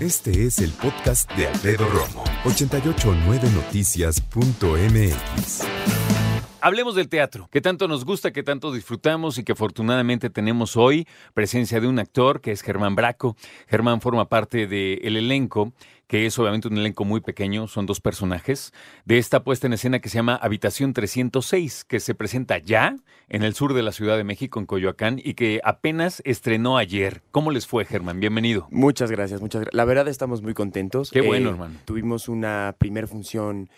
Este es el podcast de Alfredo Romo. 889noticias.mx. Hablemos del teatro, que tanto nos gusta, que tanto disfrutamos y que afortunadamente tenemos hoy presencia de un actor que es Germán Braco. Germán forma parte del elenco, que es obviamente un elenco muy pequeño, son dos personajes, de esta puesta en escena que se llama Habitación 306, que se presenta ya en el sur de la Ciudad de México, en Coyoacán, y que apenas estrenó ayer. ¿Cómo les fue, Germán? Bienvenido. Muchas gracias, muchas gracias. La verdad estamos muy contentos. Qué bueno, hermano. Tuvimos una primera función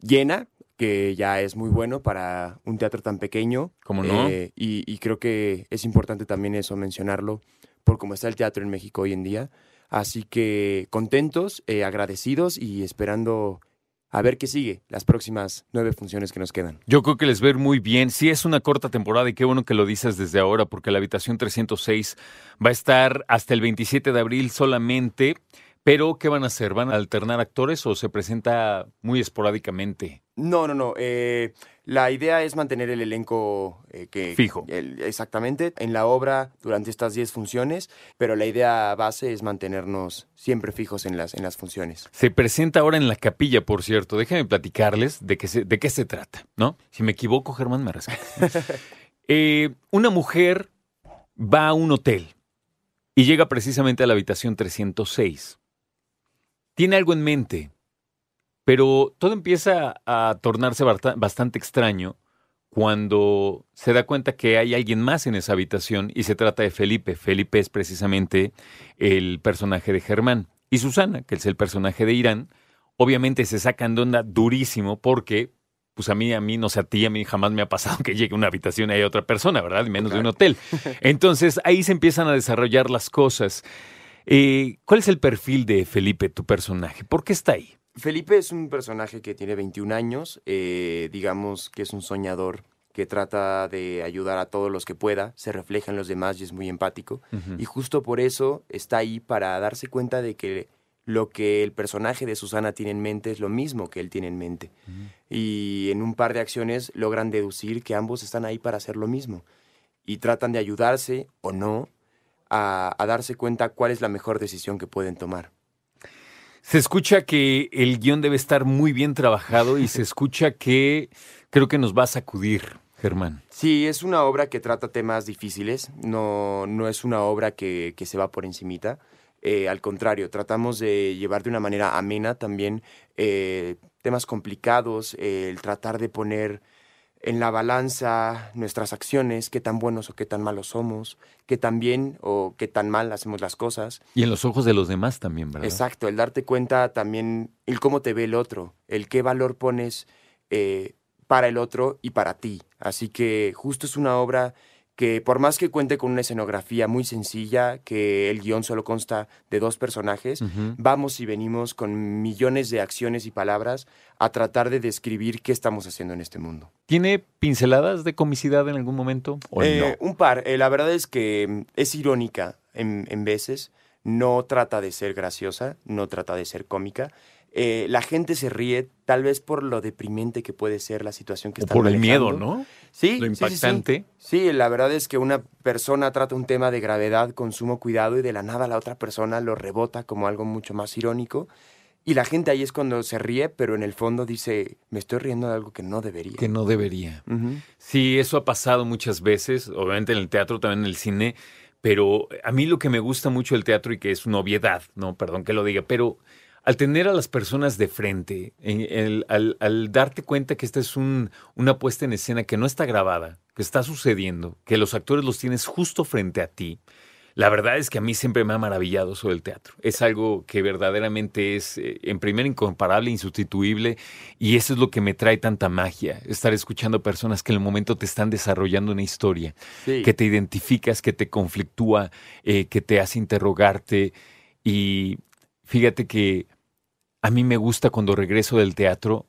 llena, que ya es muy bueno para un teatro tan pequeño. ¿Cómo no? Eh, y, y creo que es importante también eso mencionarlo por cómo está el teatro en México hoy en día. Así que contentos, eh, agradecidos y esperando a ver qué sigue las próximas nueve funciones que nos quedan. Yo creo que les ver muy bien. Sí, es una corta temporada y qué bueno que lo dices desde ahora, porque la habitación 306 va a estar hasta el 27 de abril solamente. Pero, ¿qué van a hacer? ¿Van a alternar actores o se presenta muy esporádicamente? No, no, no. eh, la idea es mantener el elenco eh, que... Fijo. el- exactamente, en la obra durante estas 10 funciones, pero la idea base es mantenernos siempre fijos en las, en las funciones. Se presenta ahora en la capilla, por cierto. Déjenme platicarles de qué se, de qué se trata, ¿no? Si me equivoco, Germán, me rescata. Eh, una mujer va a un hotel y llega precisamente a la habitación 306. Tiene algo en mente, pero todo empieza a tornarse bastante extraño cuando se da cuenta que hay alguien más en esa habitación y se trata de Felipe. Felipe es precisamente el personaje de Germán. Y Susana, que es el personaje de Irán, obviamente se sacan de onda durísimo porque, pues a mí, a mí, no sé a ti, a mí jamás me ha pasado que llegue a una habitación y haya otra persona, ¿verdad? Menos de un hotel. Entonces ahí se empiezan a desarrollar las cosas. Eh, ¿Cuál es el perfil de Felipe, tu personaje? ¿Por qué está ahí? Felipe es un personaje que tiene 21 años, eh, digamos que es un soñador que trata de ayudar a todos los que pueda, se refleja en los demás y es muy empático. Y justo por eso está ahí para darse cuenta de que lo que el personaje de Susana tiene en mente es lo mismo que él tiene en mente. Y en un par de acciones logran deducir que ambos están ahí para hacer lo mismo. Y tratan de ayudarse o no a, a darse cuenta cuál es la mejor decisión que pueden tomar. Se escucha que el guion debe estar muy bien trabajado y se escucha que creo que nos va a sacudir, Germán. Sí, es una obra que trata temas difíciles, no, no es una obra que, que se va por encimita. Eh, al contrario, tratamos de llevar de una manera amena también eh, temas complicados, eh, el tratar de poner en la balanza nuestras acciones, qué tan buenos o qué tan malos somos, qué tan bien o qué tan mal hacemos las cosas. Y en los ojos de los demás también, ¿verdad? Exacto, el darte cuenta también el cómo te ve el otro, el qué valor pones eh, para el otro y para ti. Así que justo es una obra que por más que cuente con una escenografía muy sencilla, que el guion solo consta de dos personajes, vamos y venimos con millones de acciones y palabras a tratar de describir qué estamos haciendo en este mundo. ¿Tiene pinceladas de comicidad en algún momento? ¿O Eh, no? Un par. Eh, la verdad es que mm, es irónica en, en veces. No trata de ser graciosa, no trata de ser cómica. Eh, la gente se ríe tal vez por lo deprimente que puede ser la situación que O está por el miedo, ¿no? Sí, Lo sí, sí, sí. impactante. Sí, la verdad es que una persona trata un tema de gravedad con sumo cuidado y de la nada la otra persona lo rebota como algo mucho más irónico. Y la gente ahí es cuando se ríe, pero en el fondo dice, me estoy riendo de algo que no debería. Que no debería. Sí, eso ha pasado muchas veces, obviamente en el teatro, también en el cine, pero a mí lo que me gusta mucho del teatro y que es una obviedad, no, perdón que lo diga, pero al tener a las personas de frente, en- el- al, al darte cuenta que esta es un- una puesta en escena que no está grabada, que está sucediendo, que los actores los tienes justo frente a ti, La verdad es que a mí siempre me ha maravillado eso del teatro. Es algo que verdaderamente es, eh, en primer, incomparable, insustituible, y eso es lo que me trae tanta magia, estar escuchando personas que en el momento te están desarrollando una historia, Sí. que te identificas, que te conflictúa, eh, que te hace interrogarte. Y fíjate que a mí me gusta cuando regreso del teatro,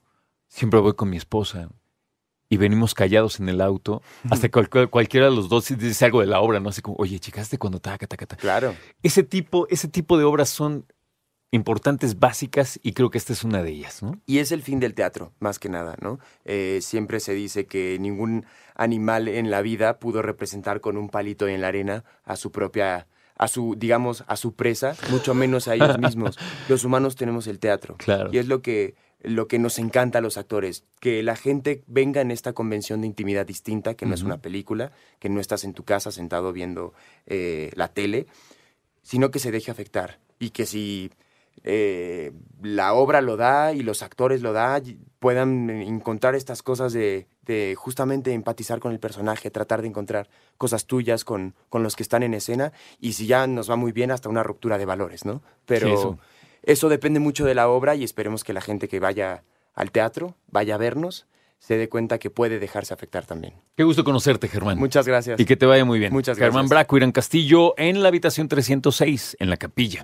siempre voy con mi esposa y venimos callados en el auto, hasta que cual- cualquiera de los dos dice algo de la obra, ¿no? Así como, oye, chicaste cuando taca, taca, taca. Claro. Ese tipo, ese tipo de obras son importantes, básicas, y creo que esta es una de ellas, ¿no? Y es el fin del teatro, más que nada, ¿no? Eh, siempre se dice que ningún animal en la vida pudo representar con un palito en la arena a su propia, a su, digamos, a su presa, mucho menos a ellos mismos. Los humanos tenemos el teatro. Claro. Y es lo que, lo que nos encanta a los actores, que la gente venga en esta convención de intimidad distinta, que no es una película, que no estás en tu casa sentado viendo eh, la tele, sino que se deje afectar. Y que si eh, la obra lo da y los actores lo da, puedan encontrar estas cosas de, justamente empatizar con el personaje, tratar de encontrar cosas tuyas con, con los que están en escena y si ya nos va muy bien hasta una ruptura de valores, ¿no? Pero Sí, eso. eso depende mucho de la obra y esperemos que la gente que vaya al teatro, vaya a vernos, se dé cuenta que puede dejarse afectar también. Qué gusto conocerte, Germán. Muchas gracias. Y que te vaya muy bien. Muchas Germán gracias. Braco, Irán Castillo, en la habitación 306, en la capilla.